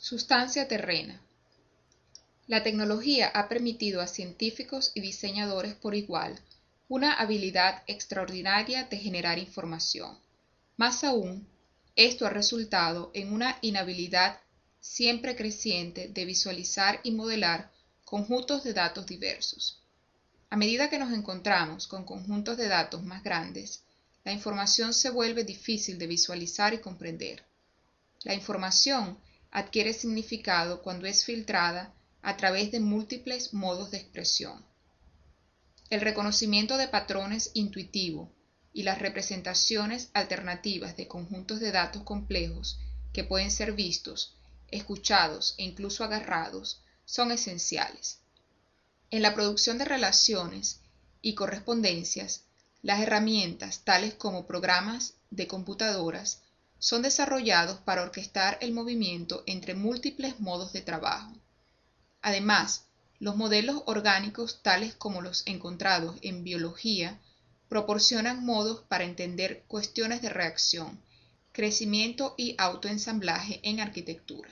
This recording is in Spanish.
Sustancia terrena. La tecnología ha permitido a científicos y diseñadores por igual una habilidad extraordinaria de generar información. Más aún, esto ha resultado en una inhabilidad siempre creciente de visualizar y modelar conjuntos de datos diversos. A medida que nos encontramos con conjuntos de datos más grandes, la información se vuelve difícil de visualizar y comprender. La información adquiere significado cuando es filtrada a través de múltiples modos de expresión. El reconocimiento de patrones intuitivo y las representaciones alternativas de conjuntos de datos complejos que pueden ser vistos, escuchados e incluso agarrados son esenciales. En la producción de relaciones y correspondencias, las herramientas tales como programas de computadoras son desarrollados para orquestar el movimiento entre múltiples modos de trabajo. Además, los modelos orgánicos tales como los encontrados en biología proporcionan modos para entender cuestiones de reacción, crecimiento y autoensamblaje en arquitectura.